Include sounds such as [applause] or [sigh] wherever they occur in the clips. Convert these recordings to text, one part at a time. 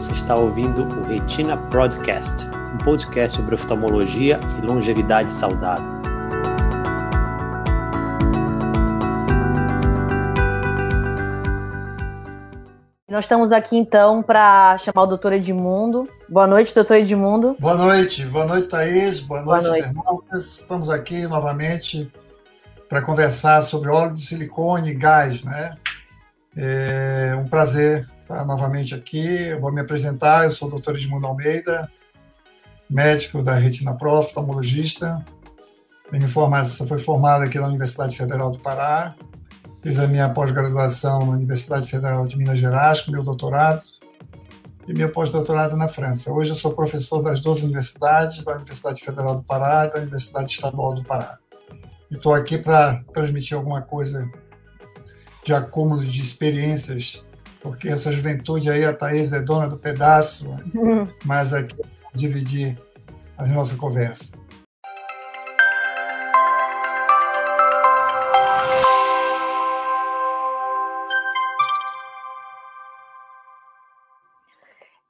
Você está ouvindo o Retina Podcast, um podcast sobre oftalmologia e longevidade saudável. Nós estamos aqui então para chamar o doutor Edmundo. Boa noite, doutor Edmundo. Boa noite, boa noite, Thaís. Boa noite, Boa noite. Estamos aqui novamente para conversar sobre óleo de silicone e gás, né? É um prazer estar novamente aqui. Eu vou me apresentar. Eu sou o doutor Edmundo Almeida, médico da Retina Pro, oftalmologista. Minha formação foi formado aqui na Universidade Federal do Pará. Fiz a minha pós-graduação na Universidade Federal de Minas Gerais, com meu doutorado, e meu pós-doutorado na França. Hoje eu sou professor das duas universidades, da Universidade Federal do Pará e da Universidade Estadual do Pará. E estou aqui para transmitir alguma coisa de acúmulo de experiências, porque essa juventude aí, a Thaís é dona do pedaço, uhum. [laughs] mas aqui dividir a nossa conversa.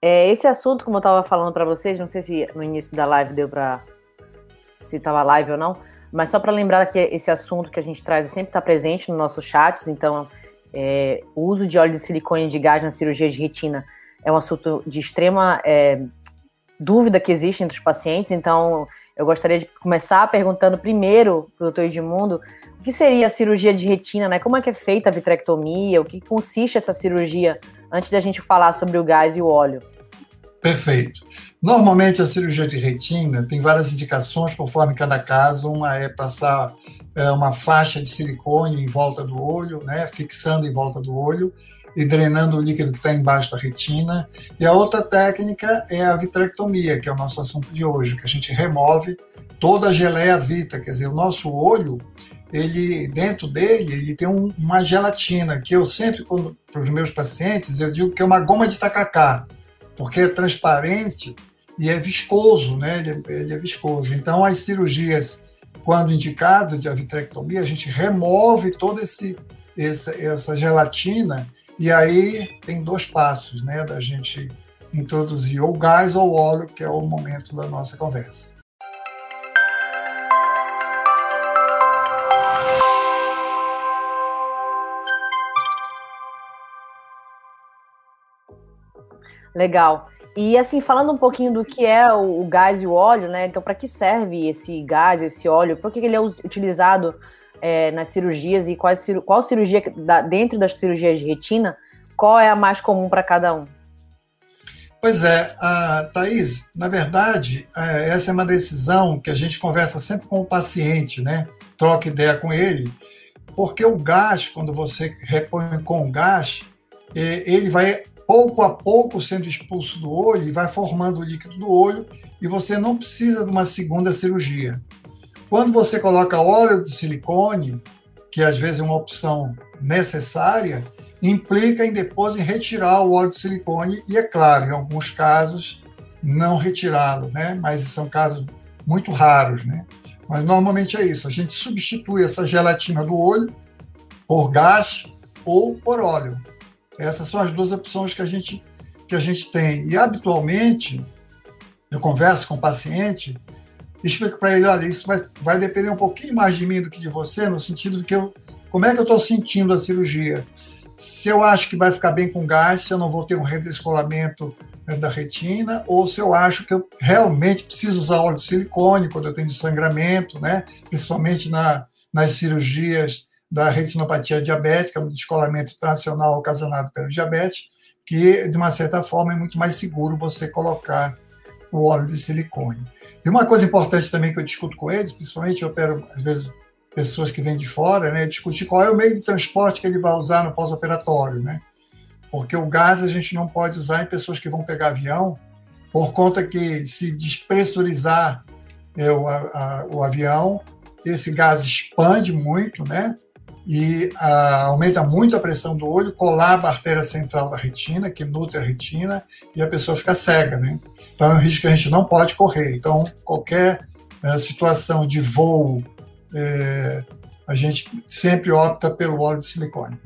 É, esse assunto, como eu estava falando para vocês, não sei se no início da live deu para se estava live ou não, mas só para lembrar que esse assunto que a gente traz sempre está presente nos nossos chats, então é, o uso de óleo de silicone de gás na cirurgia de retina é um assunto de extrema é, dúvida que existe entre os pacientes, então eu gostaria de começar perguntando primeiro para o doutor Edmundo o que seria a cirurgia de retina, né? Como é que é feita a vitrectomia, o que consiste essa cirurgia, antes da gente falar sobre o gás e o óleo. Perfeito. Normalmente a cirurgia de retina tem várias indicações conforme cada caso. Uma é passar uma faixa de silicone em volta do olho, né, fixando em volta do olho e drenando o líquido que está embaixo da retina. E a outra técnica é a vitrectomia, que é o nosso assunto de hoje, que a gente remove toda a geleia vita, quer dizer, o nosso olho ele dentro dele ele tem um, uma gelatina que eu sempre para os meus pacientes eu digo que é uma goma de tacacá porque é transparente e é viscoso, né? Ele, é, ele é viscoso. Então, as cirurgias, quando indicado de vitrectomia, a gente remove toda esse, essa, essa gelatina e aí tem dois passos, né? Da gente introduzir ou gás ou óleo, que é o momento da nossa conversa. Legal. E assim, falando um pouquinho do que é o, o gás e o óleo, né? Então, para que serve esse gás, esse óleo? Por que ele é utilizado é, nas cirurgias e qual, qual cirurgia, da, dentro das cirurgias de retina, qual é a mais comum para cada um? Pois é, a Thaís, na verdade, é, essa é uma decisão que a gente conversa sempre com o paciente, né? Troca ideia com ele, porque o gás, quando você repõe com gás, é, ele vai pouco a pouco sendo expulso do olho e vai formando o líquido do olho e você não precisa de uma segunda cirurgia. Quando você coloca óleo de silicone, que às vezes é uma opção necessária, implica em depois em retirar o óleo de silicone e é claro, em alguns casos não retirá-lo, né? Mas são casos muito raros, né? Mas normalmente é isso, a gente substitui essa gelatina do olho por gás ou por óleo. Essas são as duas opções que a gente, que a gente tem. E, habitualmente, eu converso com o paciente explico para ele, olha, isso vai, vai depender um pouquinho mais de mim do que de você, no sentido de que eu, como é que eu estou sentindo a cirurgia. Se eu acho que vai ficar bem com gás, se eu não vou ter um redescolamento da retina, ou se eu acho que eu realmente preciso usar óleo de silicone quando eu tenho sangramento, né? principalmente na, nas cirurgias da retinopatia diabética, um descolamento tracional ocasionado pelo diabetes, que, de uma certa forma, é muito mais seguro você colocar o óleo de silicone. E uma coisa importante também que eu discuto com eles, principalmente eu opero, às vezes, pessoas que vêm de fora, né, discutir qual é o meio de transporte que ele vai usar no pós-operatório, né? Porque o gás a gente não pode usar em pessoas que vão pegar avião, por conta que se despressurizar é, o, a, o avião, esse gás expande muito, né? e ah, aumenta muito a pressão do olho, colaba a artéria central da retina, que nutre a retina, e a pessoa fica cega, né? Então é um risco que a gente não pode correr. Então, qualquer né, situação de voo, é, a gente sempre opta pelo óleo de silicone.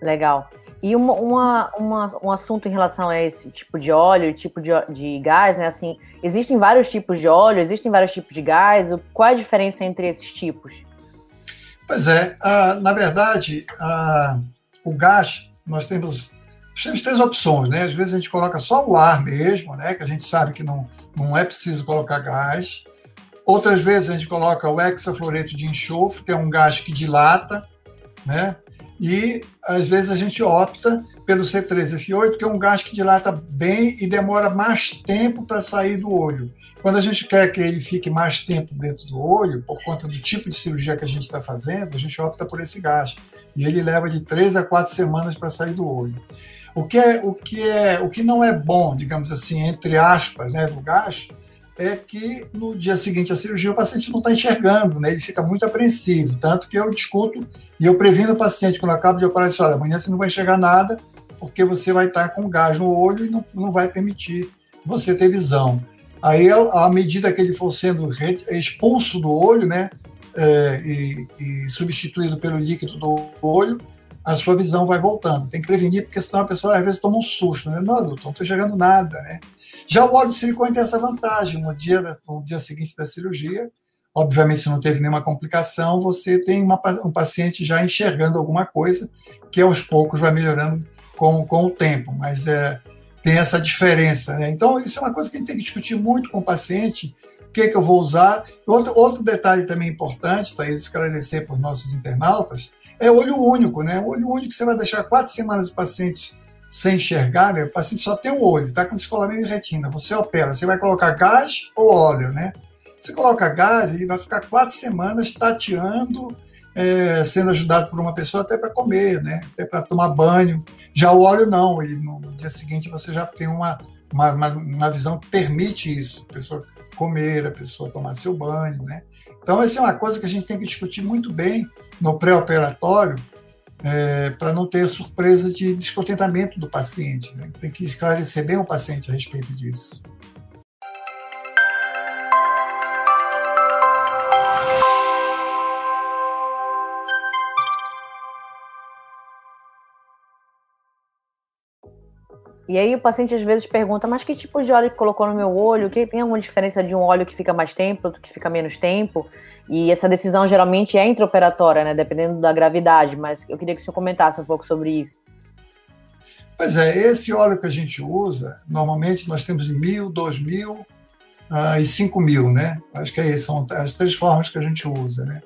Legal. E uma, uma, uma, um assunto em relação a esse tipo de óleo, tipo de, de gás, né? Assim, existem vários tipos de óleo, existem vários tipos de gás. Qual é a diferença entre esses tipos? Pois é, na verdade, o gás, nós temos, temos três opções, né? Às vezes a gente coloca só o ar mesmo, né? Que a gente sabe que não, não é preciso colocar gás. Outras vezes a gente coloca o hexafluoreto de enxofre, que é um gás que dilata, né? E às vezes a gente opta pelo C3F8, que é um gás que dilata bem e demora mais tempo para sair do olho. Quando a gente quer que ele fique mais tempo dentro do olho, por conta do tipo de cirurgia que a gente está fazendo, a gente opta por esse gás. E ele leva de três a quatro semanas para sair do olho. O que, é, o, que é, o que não é bom, digamos assim, entre aspas, né, do gás, é que no dia seguinte à cirurgia o paciente não está enxergando, né? ele fica muito apreensivo. Tanto que eu discuto e eu previno o paciente quando acabo de operar, olha, amanhã você não vai enxergar nada, porque você vai estar com gás no olho e não, não vai permitir você ter visão. Aí, à medida que ele for sendo expulso do olho, né, é, e, e, substituído pelo líquido do olho, a sua visão vai voltando. Tem que prevenir, porque senão a pessoa às vezes toma um susto, né? Não, doutor, não estou enxergando nada, né? Já o óleo de silicone tem essa vantagem. No dia, no dia seguinte da cirurgia, obviamente, se não teve nenhuma complicação, você tem uma, um paciente já enxergando alguma coisa, que aos poucos vai melhorando com, com o tempo, mas é, tem essa diferença. Né? Então, isso é uma coisa que a gente tem que discutir muito com o paciente, o que, é que eu vou usar. Outro, outro detalhe também importante, para esclarecer para os nossos internautas, é olho único. Né? O olho único, você vai deixar quatro semanas o paciente sem enxergar, né? o paciente só tem um olho, está com descolamento de retina. Você opera, você vai colocar gás ou óleo, né? Você coloca gás, ele vai ficar quatro semanas tateando, é, sendo ajudado por uma pessoa até para comer, né? Até para tomar banho. Já o óleo não, ele, no dia seguinte você já tem uma, uma, uma, visão que permite isso, a pessoa comer, a pessoa tomar seu banho, né? Então, essa é uma coisa que a gente tem que discutir muito bem no pré-operatório, é, para não ter surpresa de descontentamento do paciente. Né? Tem que esclarecer bem o paciente a respeito disso. E aí o paciente às vezes pergunta, mas que tipo de óleo que colocou no meu olho? Que tem alguma diferença de um óleo que fica mais tempo, outro que fica menos tempo? E essa decisão geralmente é intraoperatória, né? Dependendo da gravidade, mas eu queria que o senhor comentasse um pouco sobre isso. Pois é, esse óleo que a gente usa, normalmente nós temos de mil, dois mil uh, e cinco mil, né? Acho que é isso, são as três formas que a gente usa, né?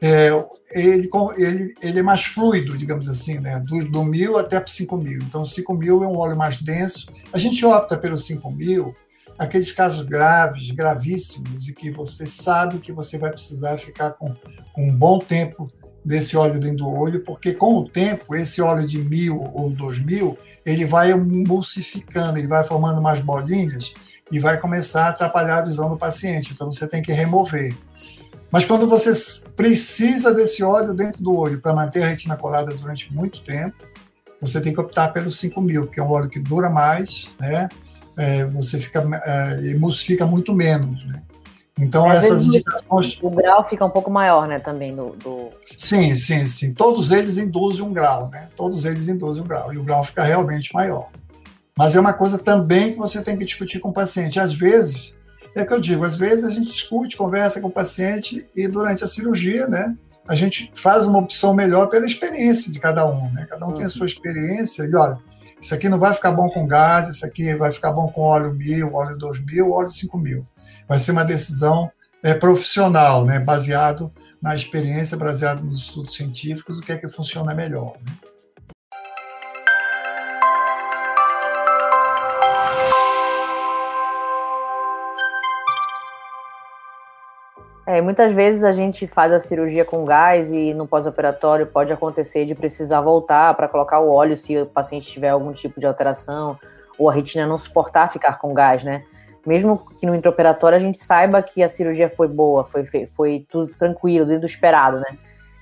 É, ele, ele, ele é mais fluido, digamos assim, né? Do, do mil até para cinco mil. Então, cinco mil é um óleo mais denso. A gente opta pelo cinco mil aqueles casos graves, gravíssimos, e que você sabe que você vai precisar ficar com, com um bom tempo desse óleo dentro do olho, porque com o tempo, esse óleo de mil ou dois mil, ele vai emulsificando, ele vai formando mais bolinhas e vai começar a atrapalhar a visão do paciente. Então você tem que remover. Mas quando você precisa desse óleo dentro do olho para manter a retina colada durante muito tempo, você tem que optar pelo 5000, que é um óleo que dura mais, né? é, você fica é, emulsifica muito menos, né? Então Às essas indicações o grau fica um pouco maior, né, também do, do, Sim, sim, sim. Todos eles induzem um grau, né? Todos eles induzem um grau e o grau fica realmente maior. Mas é uma coisa também que você tem que discutir com o paciente. Às vezes, é que eu digo, às vezes a gente discute, conversa com o paciente e durante a cirurgia, né, a gente faz uma opção melhor pela experiência de cada um, né? Cada um tem a sua experiência e olha, isso aqui não vai ficar bom com gás, isso aqui vai ficar bom com óleo mil, óleo dois mil, óleo cinco mil. Vai ser uma decisão é, profissional, né, baseado na experiência, baseado nos estudos científicos, o que é que funciona melhor. Né? É, muitas vezes a gente faz a cirurgia com gás e no pós-operatório pode acontecer de precisar voltar para colocar o óleo se o paciente tiver algum tipo de alteração ou a retina não suportar ficar com gás, né? Mesmo que no intraoperatório a gente saiba que a cirurgia foi boa, foi, foi tudo tranquilo, dentro do esperado, né?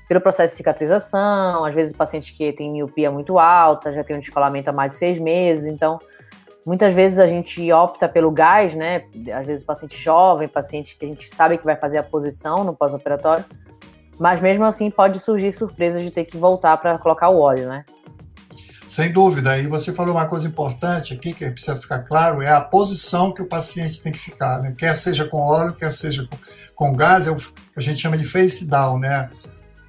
Pelo processo de cicatrização, às vezes o paciente que tem miopia muito alta, já tem um descolamento há mais de seis meses, então Muitas vezes a gente opta pelo gás, né? Às vezes paciente jovem, paciente que a gente sabe que vai fazer a posição no pós-operatório, mas mesmo assim pode surgir surpresas de ter que voltar para colocar o óleo, né? Sem dúvida. E você falou uma coisa importante aqui que precisa ficar claro: é a posição que o paciente tem que ficar, né? quer seja com óleo, quer seja com, com gás, é o que a gente chama de face down, né?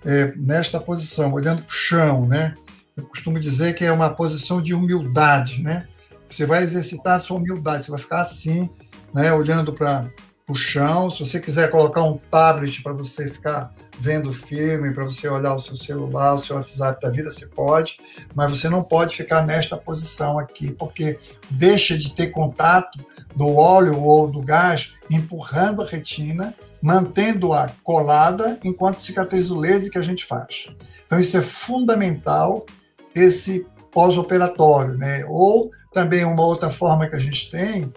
É, nesta posição, olhando para o chão, né? Eu costumo dizer que é uma posição de humildade, né? Você vai exercitar a sua humildade, você vai ficar assim, né? Olhando para o chão. Se você quiser colocar um tablet para você ficar vendo filme, para você olhar o seu celular, o seu WhatsApp da vida, você pode, mas você não pode ficar nesta posição aqui, porque deixa de ter contato do óleo ou do gás empurrando a retina, mantendo-a colada enquanto cicatriza o laser que a gente faz. Então isso é fundamental, esse pós-operatório, né? Ou também uma outra forma que a gente tem,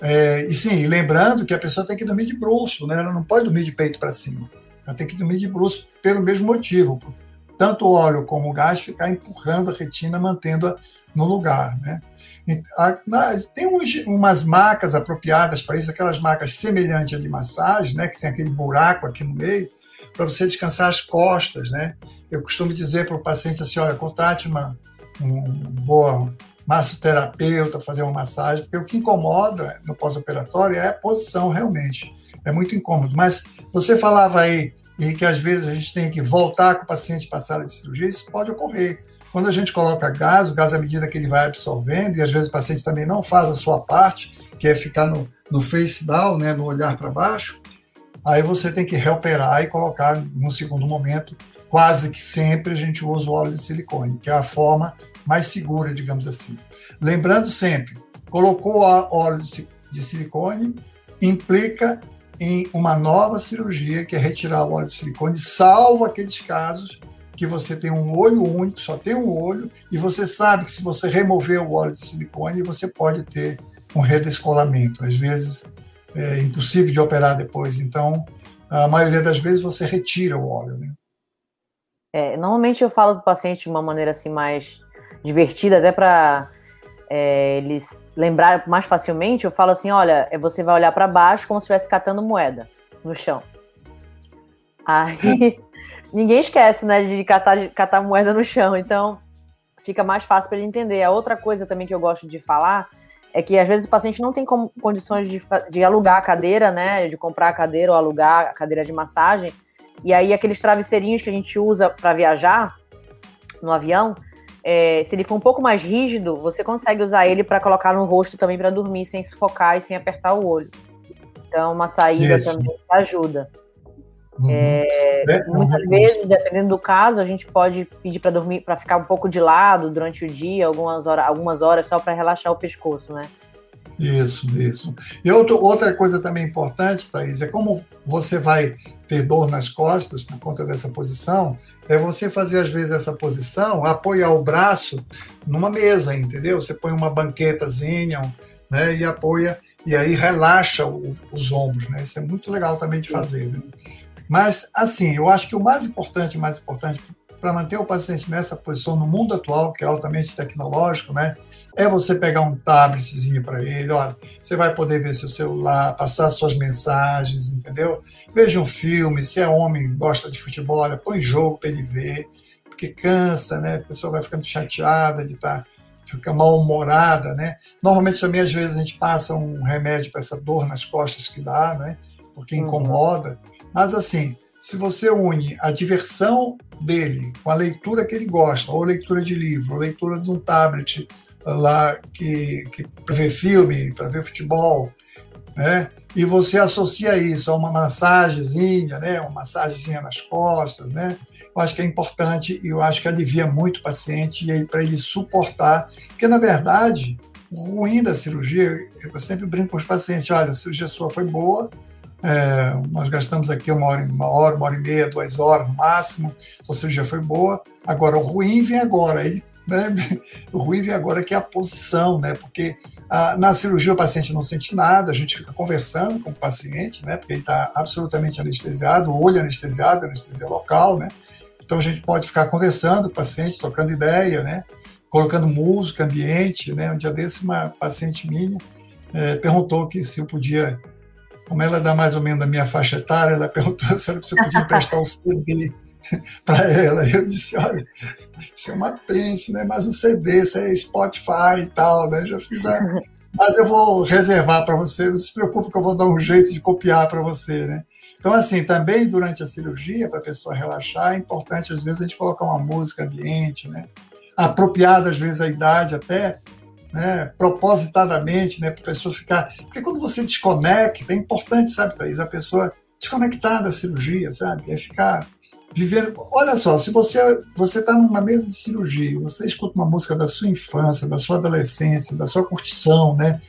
é, e sim, lembrando que a pessoa tem que dormir de bruxo, né? Ela não pode dormir de peito para cima. Ela tem que dormir de bruxo pelo mesmo motivo. Tanto o óleo como o gás ficar empurrando a retina, mantendo-a no lugar. Né? Tem umas macas apropriadas para isso, aquelas macas semelhantes a de massagem, né, que tem aquele buraco aqui no meio, para você descansar as costas. Né? Eu costumo dizer para o paciente assim: olha, contrate uma, um boa massoterapeuta, fazer uma massagem, porque o que incomoda no pós-operatório é a posição, realmente. É muito incômodo. Mas você falava aí e que às vezes a gente tem que voltar com o paciente para a sala de cirurgia, isso pode ocorrer. Quando a gente coloca gás, o gás à medida que ele vai absorvendo, e às vezes o paciente também não faz a sua parte, que é ficar no, no face down, né, no olhar para baixo, aí você tem que reoperar e colocar no segundo momento. Quase que sempre a gente usa o óleo de silicone, que é a forma mais segura, digamos assim. Lembrando sempre, colocou óleo de silicone, implica em uma nova cirurgia, que é retirar o óleo de silicone, salvo aqueles casos que você tem um olho único, só tem um olho, e você sabe que se você remover o óleo de silicone, você pode ter um redescolamento. Às vezes é impossível de operar depois, então a maioria das vezes você retira o óleo. Né? É, normalmente eu falo para o paciente de uma maneira assim mais divertida, até para é, eles lembrar mais facilmente, eu falo assim: olha, é, você vai olhar para baixo como se estivesse catando moeda no chão. Aí [laughs] ninguém esquece, né, de catar, catar moeda no chão, então fica mais fácil para ele entender. A outra coisa também que eu gosto de falar é que às vezes o paciente não tem como, condições de, de alugar a cadeira, né, de comprar a cadeira ou alugar a cadeira de massagem, e aí aqueles travesseirinhos que a gente usa para viajar no avião, é, se ele for um pouco mais rígido, você consegue usar ele para colocar no rosto também para dormir sem sufocar e sem apertar o olho. Então, uma saída Isso. também ajuda. Uhum. É, é, muitas uhum. vezes, dependendo do caso, a gente pode pedir para dormir, para ficar um pouco de lado durante o dia, algumas horas, algumas horas só para relaxar o pescoço, né? Isso, isso. E outro, outra coisa também importante, Thaís, é como você vai ter dor nas costas por conta dessa posição, é você fazer às vezes essa posição, apoiar o braço numa mesa, entendeu? Você põe uma banquetazinha, né, e apoia, e aí relaxa o, os ombros, né? Isso é muito legal também de fazer. Né? Mas, assim, eu acho que o mais importante, mais importante para manter o paciente nessa posição no mundo atual, que é altamente tecnológico, né? É você pegar um tabletzinho para ele, olha, você vai poder ver seu celular, passar suas mensagens, entendeu? Veja um filme, se é homem, gosta de futebol, olha, põe jogo para ele ver, porque cansa, né? A pessoa vai ficando chateada de estar tá, fica mal-humorada, né? Normalmente também às vezes a gente passa um remédio para essa dor nas costas que dá, né? Porque uhum. incomoda. Uhum. Mas assim, se você une a diversão dele com a leitura que ele gosta, ou leitura de livro, ou leitura de um tablet lá que, que para ver filme, para ver futebol, né? E você associa isso a uma massagenzinha, né? Uma massagenzinha nas costas, né? Eu acho que é importante e eu acho que alivia muito o paciente e aí para ele suportar, porque na verdade o ruim da cirurgia, eu sempre brinco com os pacientes, olha, a cirurgia sua foi boa, é, nós gastamos aqui uma hora, uma hora, uma hora e meia, duas horas no máximo. Sua cirurgia foi boa. Agora, o ruim vem agora. Ele, o ruim vem agora que é a posição, né? Porque a, na cirurgia o paciente não sente nada, a gente fica conversando com o paciente, né? Porque ele está absolutamente anestesiado, o olho anestesiado, anestesia local, né? Então a gente pode ficar conversando com o paciente, trocando ideia, né? Colocando música, ambiente, né? Um dia desse uma paciente minha é, perguntou que se eu podia como ela dá mais ou menos a minha faixa etária, ela [laughs] perguntou se eu podia emprestar [laughs] o CD [laughs] para ela. Eu disse, olha, isso é uma pence, né? Mas um CD, isso é Spotify e tal, né? Já fiz a... [laughs] Mas eu vou reservar para você, não se preocupe que eu vou dar um jeito de copiar para você, né? Então, assim, também durante a cirurgia, para a pessoa relaxar, é importante, às vezes, a gente colocar uma música ambiente, né? Apropriada, às vezes, a idade até, né? propositadamente, né? Para a pessoa ficar... Porque quando você desconecta, é importante, sabe, Thaís? A pessoa desconectar da cirurgia, sabe? É ficar vivendo. Olha só, se você você está numa mesa de cirurgia, você escuta uma música da sua infância, da sua adolescência, da sua curtição, né?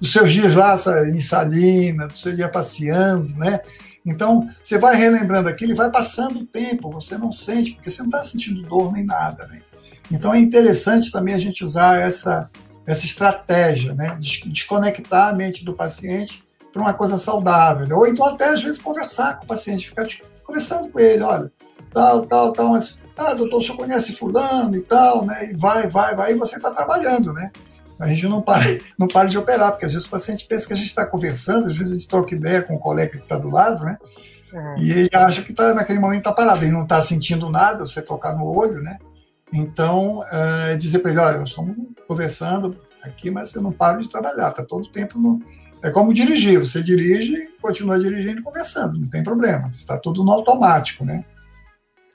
Dos seus dias lá em Salina, do seu dia passeando, né? Então, você vai relembrando aquilo e vai passando o tempo, você não sente, porque você não está sentindo dor nem nada, né? Então, é interessante também a gente usar essa, essa estratégia, né? Desconectar a mente do paciente para uma coisa saudável. Ou então, até às vezes, conversar com o paciente, ficar conversando com ele: olha, tal, tal, tal, mas, ah, doutor, o senhor conhece fulano e tal, né? E vai, vai, vai, e você está trabalhando, né? A gente não para, [laughs] não para de operar, porque às vezes o paciente pensa que a gente está conversando, às vezes a gente troca ideia com o colega que está do lado, né? Uhum. E ele acha que tá, naquele momento está parado, ele não está sentindo nada, você tocar no olho, né? Então, é dizer para ele, olha, nós estamos conversando aqui, mas você não para de trabalhar, está todo o tempo no... É como dirigir, você dirige, continua dirigindo e conversando, não tem problema, está tudo no automático, né?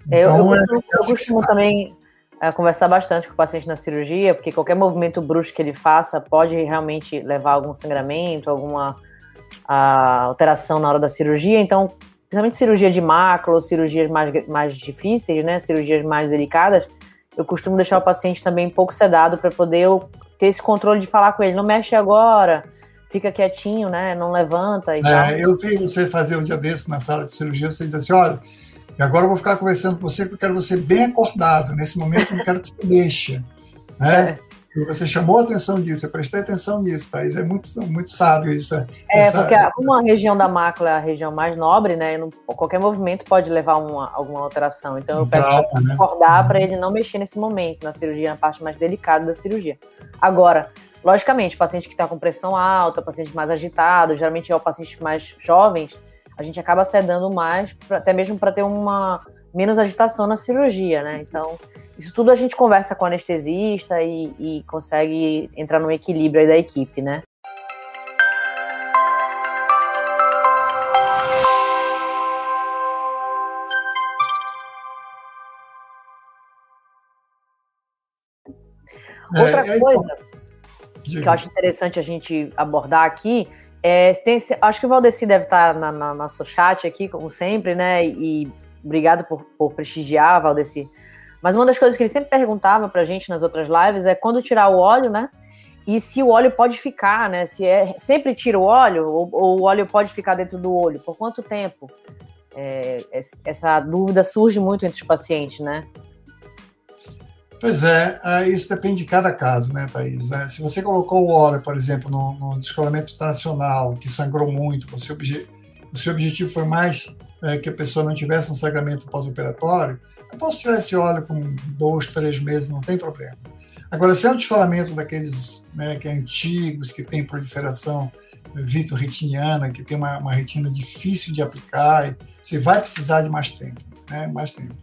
Então, eu, eu, costumo, eu costumo também é, conversar bastante com o paciente na cirurgia, porque qualquer movimento brusco que ele faça pode realmente levar a algum sangramento, alguma a, alteração na hora da cirurgia. Então, principalmente cirurgia de mácula ou cirurgias mais, mais difíceis, né, cirurgias mais delicadas, eu costumo deixar o paciente também um pouco sedado para poder ter esse controle de falar com ele. Não mexe agora, fica quietinho, né? Não levanta e é, tal. Eu vi você fazer um dia desse na sala de cirurgia, você diz assim, olha, e agora eu vou ficar conversando com você, porque eu quero você bem acordado. Nesse momento, eu não quero que você mexa. Né? É. Você chamou a atenção disso, eu prestei atenção nisso, Thaís. É muito, muito sábio isso. É, essa, porque uma região da mácula é a região mais nobre, né? Não, qualquer movimento pode levar a uma, alguma alteração. Então, eu peço para né? acordar uhum. para ele não mexer nesse momento, na cirurgia, na parte mais delicada da cirurgia. Agora, logicamente, paciente que está com pressão alta, paciente mais agitado, geralmente é o paciente mais jovens, a gente acaba cedendo mais, pra, até mesmo para ter uma menos agitação na cirurgia, né? Então, isso tudo a gente conversa com o anestesista e, e consegue entrar no equilíbrio aí da equipe, né? Outra é, coisa que eu acho interessante a gente abordar aqui é, tem, acho que o Valdeci deve estar na, na, nosso chat aqui, como sempre, né? E obrigado por, por prestigiar, Valdeci. Mas uma das coisas que ele sempre perguntava pra gente nas outras lives é quando tirar o óleo, né? E se o óleo pode ficar, né? Se é sempre tira o óleo ou, ou o óleo pode ficar dentro do olho, por quanto tempo? É, essa dúvida surge muito entre os pacientes, né? Pois é, é, isso depende de cada caso, né, Thaís? É, se você colocou o óleo, por exemplo, no, no descolamento internacional, que sangrou muito, o seu, obje, o seu objetivo foi mais é, que a pessoa não tivesse um sangramento pós-operatório, eu posso tirar esse óleo com dois, três meses, não tem problema. Agora, se é um descolamento daqueles né, que é antigos, que tem proliferação vitorretiniana, que tem uma, uma retina difícil de aplicar, você vai precisar de mais tempo, né, mais tempo.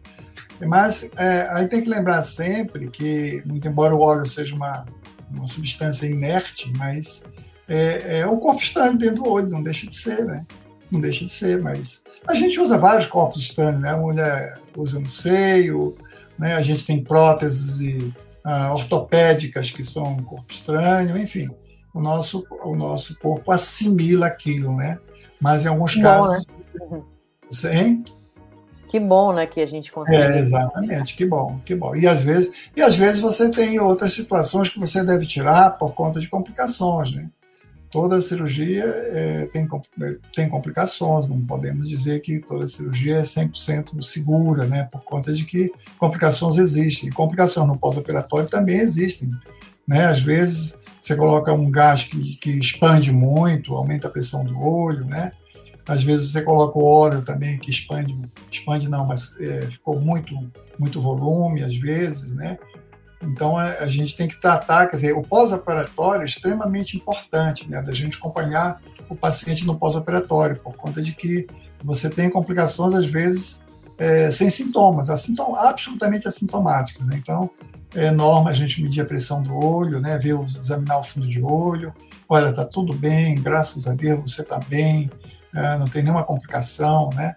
Mas é, aí tem que lembrar sempre que, muito embora o óleo seja uma, uma substância inerte, mas é, é um corpo estranho dentro do olho, não deixa de ser, né? Não deixa de ser, mas a gente usa vários corpos estranhos, né? A mulher usa no seio, né? a gente tem próteses uh, ortopédicas que são um corpo estranho, enfim. O nosso, o nosso corpo assimila aquilo, né? Mas em alguns casos. Bom, né? Você, hein? Que bom, né, que a gente consegue. É, exatamente, que bom, que bom. E às vezes, e às vezes você tem outras situações que você deve tirar por conta de complicações, né? Toda cirurgia é, tem, tem complicações, não podemos dizer que toda cirurgia é 100% segura, né? Por conta de que complicações existem. Complicações no pós-operatório também existem, né? Às vezes você coloca um gás que, que expande muito, aumenta a pressão do olho, né? Às vezes você coloca o óleo também que expande, expande não, mas é, ficou muito, muito volume às vezes, né? Então a, a gente tem que tratar, quer dizer, o pós-operatório é extremamente importante, né? Da gente acompanhar o paciente no pós-operatório, por conta de que você tem complicações às vezes é, sem sintomas, assintoma, absolutamente assintomática. Né? Então, é norma a gente medir a pressão do olho, né? ver, examinar o fundo de olho. Olha, está tudo bem, graças a Deus você está bem, é, não tem nenhuma complicação, né?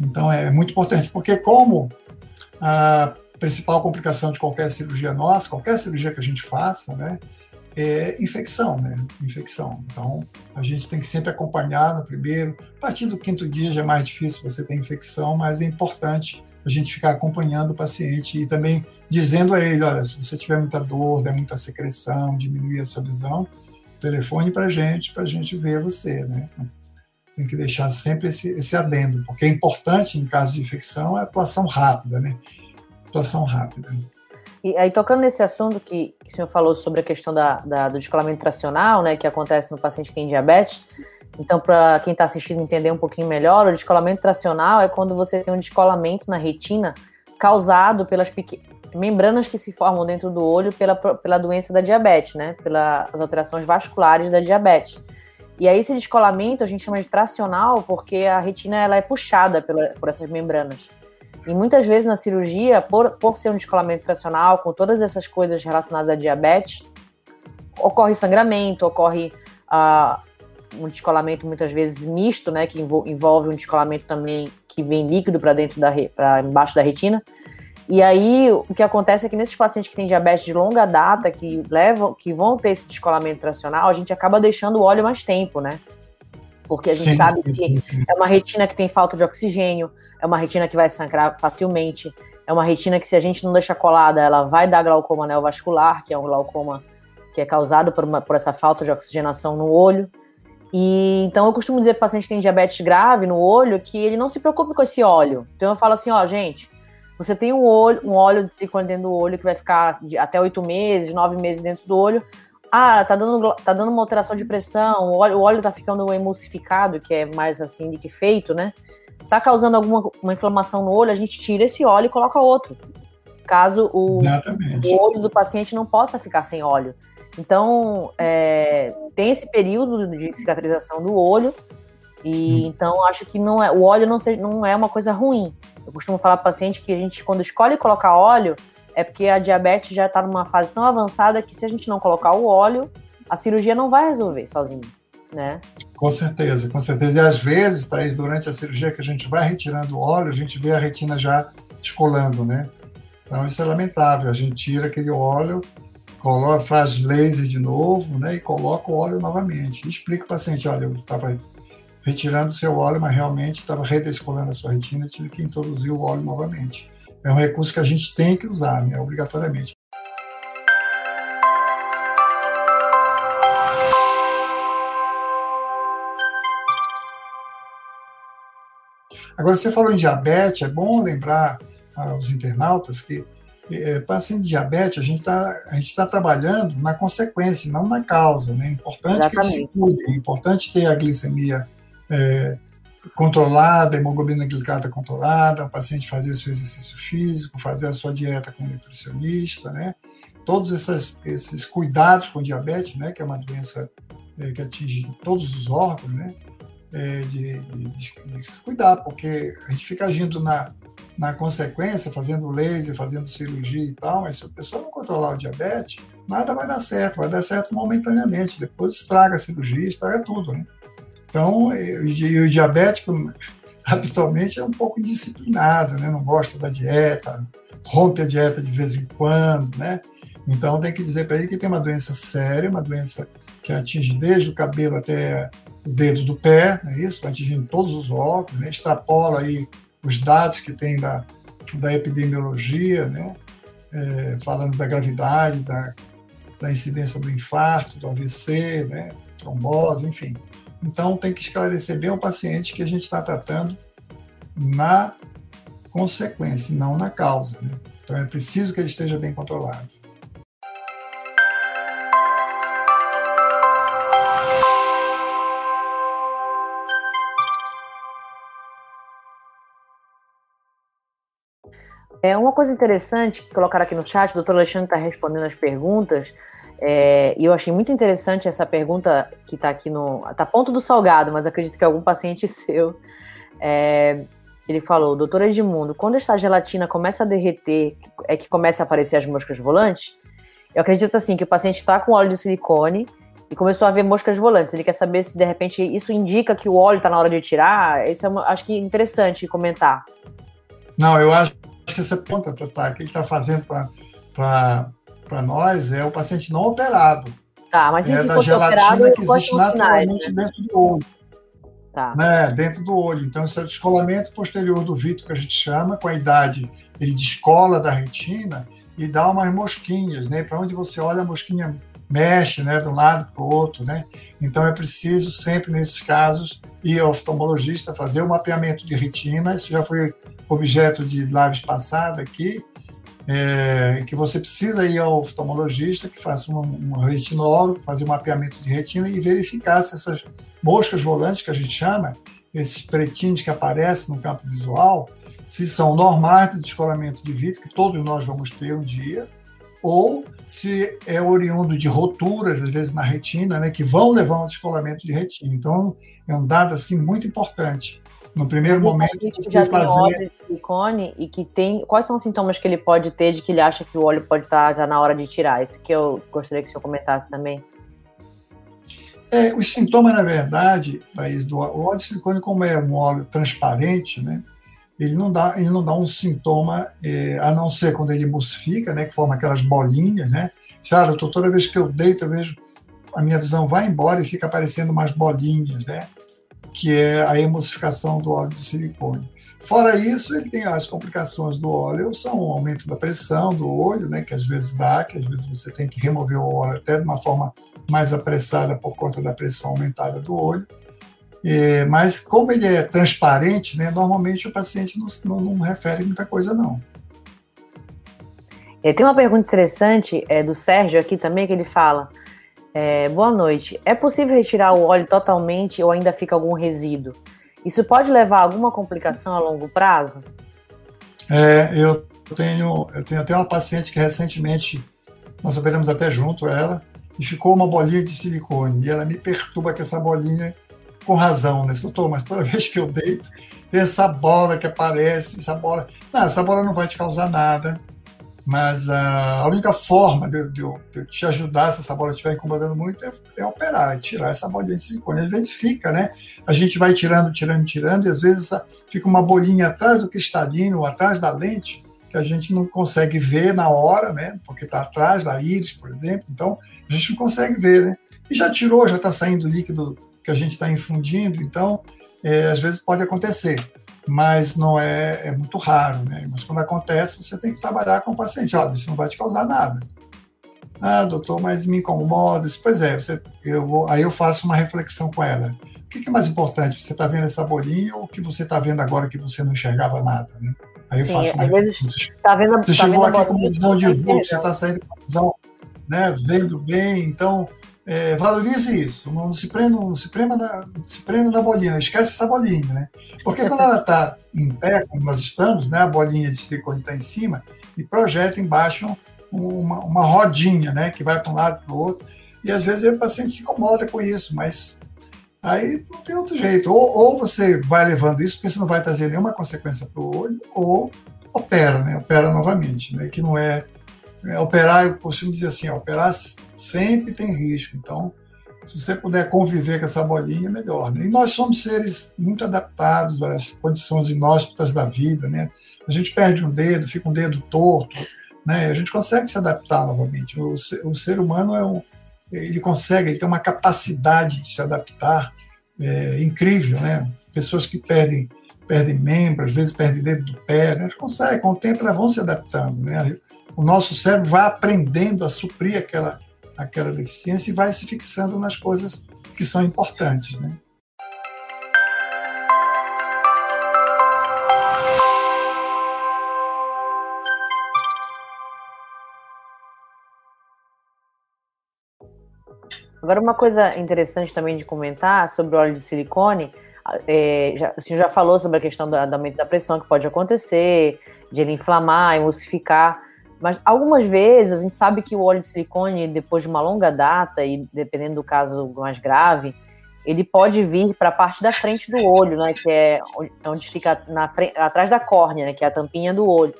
Então é muito importante, porque como a principal complicação de qualquer cirurgia nossa, qualquer cirurgia que a gente faça, né, é infecção, né? Infecção. Então, a gente tem que sempre acompanhar no primeiro. A partir do quinto dia já é mais difícil você ter infecção, mas é importante a gente ficar acompanhando o paciente e também dizendo a ele: olha, se você tiver muita dor, der muita secreção, diminuir a sua visão, telefone para a gente, para a gente ver você, né? Tem que deixar sempre esse, esse adendo, porque é importante em caso de infecção a atuação rápida, né? Atuação rápida. E aí, tocando nesse assunto que, que o senhor falou sobre a questão da, da, do descolamento tracional, né, que acontece no paciente que tem diabetes, então, para quem está assistindo entender um pouquinho melhor, o descolamento tracional é quando você tem um descolamento na retina causado pelas membranas que se formam dentro do olho pela, pela doença da diabetes, né, pelas alterações vasculares da diabetes. E aí, esse descolamento a gente chama de tracional porque a retina ela é puxada pela, por essas membranas. E muitas vezes na cirurgia, por, por ser um descolamento tracional, com todas essas coisas relacionadas à diabetes, ocorre sangramento, ocorre uh, um descolamento muitas vezes misto, né, que envolve um descolamento também que vem líquido para dentro da para embaixo da retina. E aí o que acontece é que nesses pacientes que têm diabetes de longa data, que levam, que vão ter esse descolamento tracional, a gente acaba deixando o óleo mais tempo, né? Porque a gente sim, sabe sim, que sim, é uma retina que tem falta de oxigênio, é uma retina que vai sangrar facilmente, é uma retina que se a gente não deixar colada, ela vai dar glaucoma neovascular, que é um glaucoma que é causado por, uma, por essa falta de oxigenação no olho. E então eu costumo dizer para o paciente que tem diabetes grave no olho que ele não se preocupe com esse óleo. Então eu falo assim, ó, gente, você tem um, olho, um óleo de silicone dentro do olho que vai ficar de, até oito meses, nove meses dentro do olho. Ah, tá dando, tá dando uma alteração de pressão, o óleo, o óleo tá ficando emulsificado, que é mais assim de que feito, né? está causando alguma uma inflamação no olho, a gente tira esse óleo e coloca outro. Caso o, o olho do paciente não possa ficar sem óleo. Então, é, tem esse período de cicatrização do olho, e hum. então acho que não é, o óleo não, seja, não é uma coisa ruim. Eu costumo falar para paciente que a gente, quando escolhe colocar óleo, é porque a diabetes já está numa fase tão avançada que se a gente não colocar o óleo, a cirurgia não vai resolver sozinha né? Com certeza, com certeza. E às vezes, Thaís, durante a cirurgia que a gente vai retirando o óleo, a gente vê a retina já descolando, né? Então isso é lamentável. A gente tira aquele óleo, coloca, faz laser de novo, né? E coloca o óleo novamente. Explica o paciente, olha, eu estava retirando seu óleo, mas realmente estava redescolando a sua retina, tive que introduzir o óleo novamente. É um recurso que a gente tem que usar, né? Obrigatoriamente. Agora, você falou em diabetes, é bom lembrar aos internautas que é, paciente de diabetes, a gente está tá trabalhando na consequência, não na causa. Né? É importante Exatamente. que ele se cuide, é importante ter a glicemia é, controlada, hemoglobina glicada controlada, o paciente fazer seu exercício físico, fazer a sua dieta com nutricionista, né? Todos esses, cuidados com diabetes, né? Que é uma doença é, que atinge todos os órgãos, né? é, de, de, de, cuidar, porque a gente fica agindo na, na consequência, fazendo laser, fazendo cirurgia e tal, mas se a pessoa não controlar o diabetes, nada vai dar certo, vai dar certo momentaneamente, depois estraga a cirurgia, estraga tudo, né? Então, o diabético habitualmente é um pouco indisciplinado, né? Não gosta da dieta, rompe a dieta de vez em quando, né? Então tem que dizer para ele que tem uma doença séria, uma doença que atinge desde o cabelo até o dedo do pé, é isso, atingindo todos os órgãos, né? extrapola aí os dados que tem da, da epidemiologia, né? É, falando da gravidade, da, da incidência do infarto, do AVC, né? trombose, enfim. Então tem que esclarecer bem o paciente que a gente está tratando na consequência, não na causa. Né? Então é preciso que ele esteja bem controlado. É uma coisa interessante que colocaram aqui no chat, o doutor Alexandre está respondendo as perguntas, é, e eu achei muito interessante essa pergunta que está aqui no. Está ponto do salgado, mas acredito que é algum paciente [laughs] seu. É, Ele falou, doutor Edmundo, quando essa gelatina começa a derreter, é que começa a aparecer as moscas volantes? Eu acredito assim que o paciente está com óleo de silicone e começou a ver moscas volantes. Ele quer saber se de repente isso indica que o óleo está na hora de tirar. Isso é uma, acho que interessante comentar. Não, eu acho que essa ponta tá, que ele está fazendo para nós é o paciente não operado. Tá, mas é se fosse operado, que existe naturalmente né? dentro do olho. Tá. Né, dentro do olho. Então, esse é o descolamento posterior do vítreo que a gente chama, com a idade, ele descola da retina e dá umas mosquinhas, né? Para onde você olha, a mosquinha mexe, né, de um lado para o outro, né? Então é preciso sempre nesses casos ir ao oftalmologista fazer o mapeamento de retina. Isso já foi objeto de lives passada aqui, é, que você precisa ir ao oftalmologista que faça um, um retinólogo, fazer um mapeamento de retina e verificar se essas moscas volantes que a gente chama, esses pretinhos que aparecem no campo visual, se são normais de descolamento de vítreo, que todos nós vamos ter um dia, ou se é oriundo de roturas, às vezes na retina, né, que vão levar a um descolamento de retina. Então, é um dado assim muito importante. No primeiro Mas momento, que já fazer... tem óleo de silicone e que tem. Quais são os sintomas que ele pode ter de que ele acha que o óleo pode estar já na hora de tirar? Isso que eu gostaria que o senhor comentasse também. É, os sintomas, na verdade, Thaís, do o óleo de silicone, como é um óleo transparente, né? ele não dá, ele não dá um sintoma, é, a não ser quando ele emulsifica, né, que forma aquelas bolinhas, né? Sabe, tô, toda vez que eu deito, eu vejo a minha visão vai embora e fica aparecendo umas bolinhas, né? Que é a emulsificação do óleo de silicone. Fora isso, ele tem as complicações do óleo, são o aumento da pressão do olho, né? Que às vezes dá, que às vezes você tem que remover o óleo até de uma forma mais apressada por conta da pressão aumentada do olho. É, mas como ele é transparente, né, normalmente o paciente não, não, não refere muita coisa, não. É, tem uma pergunta interessante é, do Sérgio aqui também, que ele fala, é, boa noite, é possível retirar o óleo totalmente ou ainda fica algum resíduo? Isso pode levar a alguma complicação a longo prazo? É, eu tenho, eu tenho até uma paciente que recentemente, nós operamos até junto ela, e ficou uma bolinha de silicone, e ela me perturba com essa bolinha com razão, né? Doutor, mas toda [laughs] vez que eu deito, tem essa bola que aparece, essa bola. Não, essa bola não vai te causar nada, mas a única forma de, de, de, eu te ajudar, se essa bola estiver incomodando muito, é, é, operar, é tirar essa bolinha de silicone. Às vezes fica, né? A gente vai tirando, tirando, tirando, e às vezes essa, fica uma bolinha atrás do cristalino, atrás da lente, que a gente não consegue ver na hora, né? Porque está atrás da íris, por exemplo, então a gente não consegue ver, né? E já tirou, já está saindo líquido que a gente está infundindo, então é, às vezes pode acontecer, mas não é, é muito raro, né? Mas quando acontece, você tem que trabalhar com o paciente. Olha, isso não vai te causar nada. Ah, doutor, mas me incomoda. Pois é, você, eu aí eu faço uma reflexão com ela. O que, que é mais importante? Você está vendo essa bolinha ou o que você está vendo agora que você não enxergava nada, né? Aí eu Sim, faço uma reflexão. Tá vendo, você tá chegou aqui com uma visão de vulto, você está saindo com uma visão, né, vendo bem, então é, valorize isso, não se prenda, não se prenda, na, se prenda na bolinha, esquece essa bolinha, né? Porque quando ela está em pé, como nós estamos, né, a bolinha de silicone está em cima e projeta embaixo uma, uma rodinha, né, que vai para um lado para o outro, e às vezes o paciente se incomoda com isso, mas aí não tem outro jeito. Ou, ou você vai levando isso, porque você não vai trazer nenhuma consequência para o olho, ou opera, né, opera novamente, né, que não é é, operar, eu costumo dizer assim, operar sempre tem risco. Então, se você puder conviver com essa bolinha, melhor. Né? E nós somos seres muito adaptados às condições inóspitas da vida, né? A gente perde um dedo, fica um dedo torto, né? A gente consegue se adaptar novamente. O o ser humano é um, ele consegue, ele tem uma capacidade de se adaptar é, incrível, né? Pessoas que perdem perdem membros, às vezes perdem dedo do pé, né? conseguem, com o tempo elas vão se adaptando, né? o nosso cérebro vai aprendendo a suprir aquela, aquela deficiência e vai se fixando nas coisas que são importantes. Né? Agora, uma coisa interessante também de comentar sobre o óleo de silicone, é, já, o senhor já falou sobre a questão do, do aumento da pressão que pode acontecer, de ele inflamar, emulsificar. Mas algumas vezes a gente sabe que o óleo de silicone, depois de uma longa data, e dependendo do caso mais grave, ele pode vir para a parte da frente do olho, né, que é onde fica na frente, atrás da córnea, né, que é a tampinha do olho.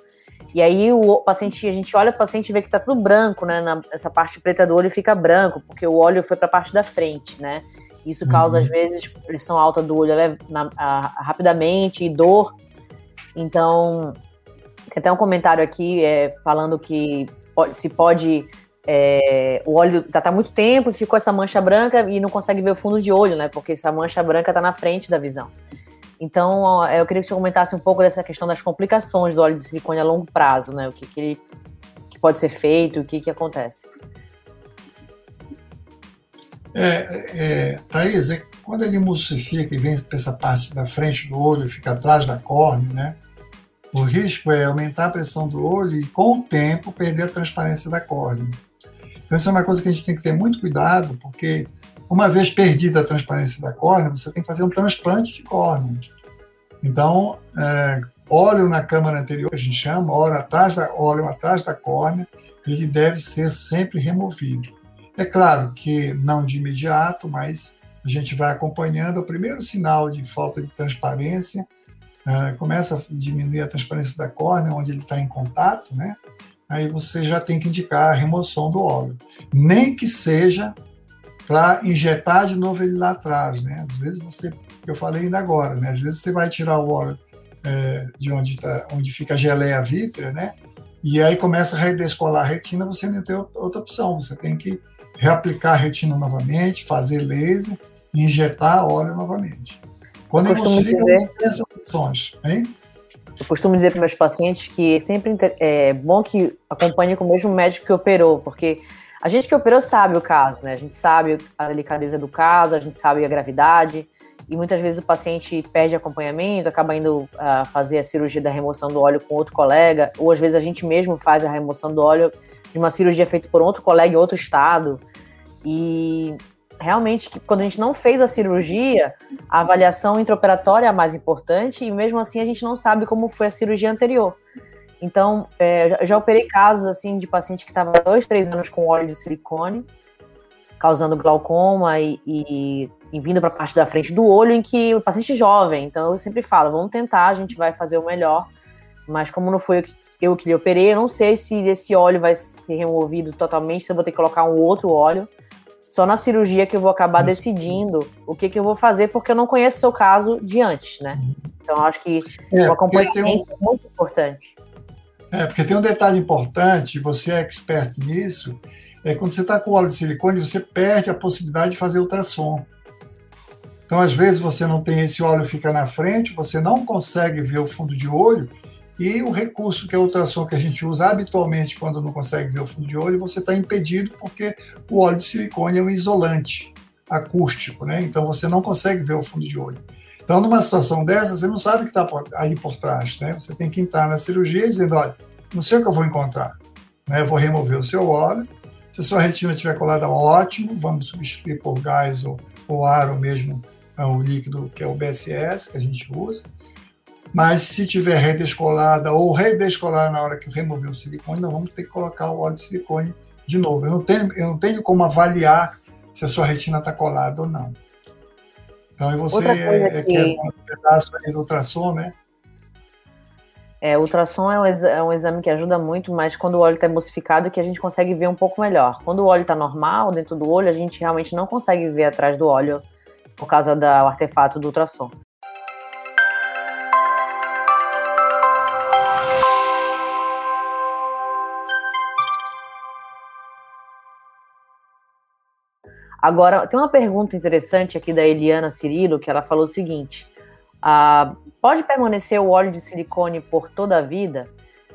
E aí o paciente, a gente olha o paciente e vê que está tudo branco, né, na, essa parte preta do olho fica branco, porque o óleo foi para a parte da frente, né? Isso causa, uhum. às vezes, pressão alta do olho na, a, rapidamente e dor. Então, tem até um comentário aqui é, falando que se pode é, o óleo tá, tá muito tempo, ficou essa mancha branca e não consegue ver o fundo de olho, né? Porque essa mancha branca tá na frente da visão. Então, eu queria que você comentasse um pouco dessa questão das complicações do óleo de silicone a longo prazo, né? O que, que, ele, que pode ser feito, o que, que acontece. É, é, Thaís, é, quando ele emulsifica e vem para essa parte da frente do olho e fica atrás da córnea, né? O risco é aumentar a pressão do olho e, com o tempo, perder a transparência da córnea. Então, isso é uma coisa que a gente tem que ter muito cuidado, porque uma vez perdida a transparência da córnea, você tem que fazer um transplante de córnea. Então, é, óleo na câmara anterior, a gente chama, óleo atrás da, óleo atrás da córnea, ele deve ser sempre removido. É claro que não de imediato, mas a gente vai acompanhando o primeiro sinal de falta de transparência, é, começa a diminuir a transparência da córnea, onde ele está em contato, né? aí você já tem que indicar a remoção do óleo. Nem que seja para injetar de novo ele lá atrás, né? Às vezes você, eu falei ainda agora, né? Às vezes você vai tirar o óleo é, de onde, tá, onde fica a geleia vítrea, né? E aí começa a redescolar a retina, você não tem outra opção, você tem que reaplicar a retina novamente, fazer laser e injetar óleo novamente. Quando eu emulsifica, dizer... essas opções, hein? Eu costumo dizer para meus pacientes que é sempre é bom que acompanhe com o mesmo médico que operou, porque a gente que operou sabe o caso, né? A gente sabe a delicadeza do caso, a gente sabe a gravidade, e muitas vezes o paciente perde acompanhamento, acaba indo uh, fazer a cirurgia da remoção do óleo com outro colega, ou às vezes a gente mesmo faz a remoção do óleo de uma cirurgia feita por outro colega em outro estado. E realmente que quando a gente não fez a cirurgia, a avaliação intraoperatória é a mais importante e mesmo assim a gente não sabe como foi a cirurgia anterior. Então, é, já operei casos assim de paciente que estava dois, três anos com óleo de silicone, causando glaucoma e, e, e vindo para a parte da frente do olho, em que o paciente jovem. Então, eu sempre falo, vamos tentar, a gente vai fazer o melhor. Mas como não foi eu que lhe operei, eu não sei se esse óleo vai ser removido totalmente, se eu vou ter que colocar um outro óleo só na cirurgia que eu vou acabar decidindo o que, que eu vou fazer, porque eu não conheço o seu caso de antes, né? Então, acho que é, o acompanhamento um... é muito importante. É, porque tem um detalhe importante, você é expert nisso, é quando você está com óleo de silicone, você perde a possibilidade de fazer ultrassom. Então, às vezes, você não tem esse óleo fica na frente, você não consegue ver o fundo de olho, e o recurso que é o ultrassom que a gente usa habitualmente quando não consegue ver o fundo de olho, você está impedido porque o óleo de silicone é um isolante acústico, né? Então você não consegue ver o fundo de olho. Então, numa situação dessa, você não sabe o que está aí por trás, né? Você tem que entrar na cirurgia dizendo, olha, não sei o que eu vou encontrar, né? Eu vou remover o seu óleo. Se a sua retina estiver colada, ótimo, vamos substituir por gás ou, ou ar ou mesmo é, o líquido que é o BSS que a gente usa. Mas se tiver redescolada ou redescolada na hora que remover o silicone, nós vamos ter que colocar o óleo de silicone de novo. Eu não tenho, eu não tenho como avaliar se a sua retina está colada ou não. Então, e você é, é, que é um pedaço do ultrassom, né? É, o ultrassom é um, é um, exame que ajuda muito, mas quando o óleo está emulsificado que a gente consegue ver um pouco melhor. Quando o óleo está normal dentro do olho, a gente realmente não consegue ver atrás do óleo por causa do artefato do ultrassom. Agora, tem uma pergunta interessante aqui da Eliana Cirilo, que ela falou o seguinte: ah, pode permanecer o óleo de silicone por toda a vida?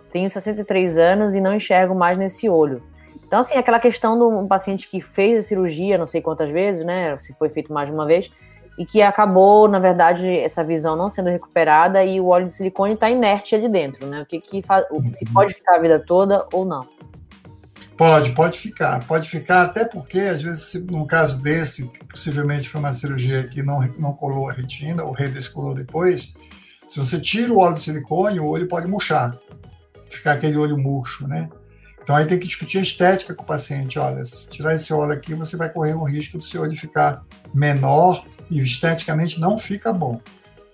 Tenho 63 anos e não enxergo mais nesse olho. Então, assim, aquela questão do um paciente que fez a cirurgia, não sei quantas vezes, né? Se foi feito mais de uma vez, e que acabou, na verdade, essa visão não sendo recuperada e o óleo de silicone está inerte ali dentro, né? O que, que faz, se pode ficar a vida toda ou não? Pode, pode ficar. Pode ficar, até porque, às vezes, num caso desse, que possivelmente foi uma cirurgia que não, não colou a retina, ou redescolou depois, se você tira o óleo de silicone, o olho pode murchar, ficar aquele olho murcho, né? Então aí tem que discutir a estética com o paciente. Olha, se tirar esse óleo aqui, você vai correr o risco do seu olho ficar menor e esteticamente não fica bom.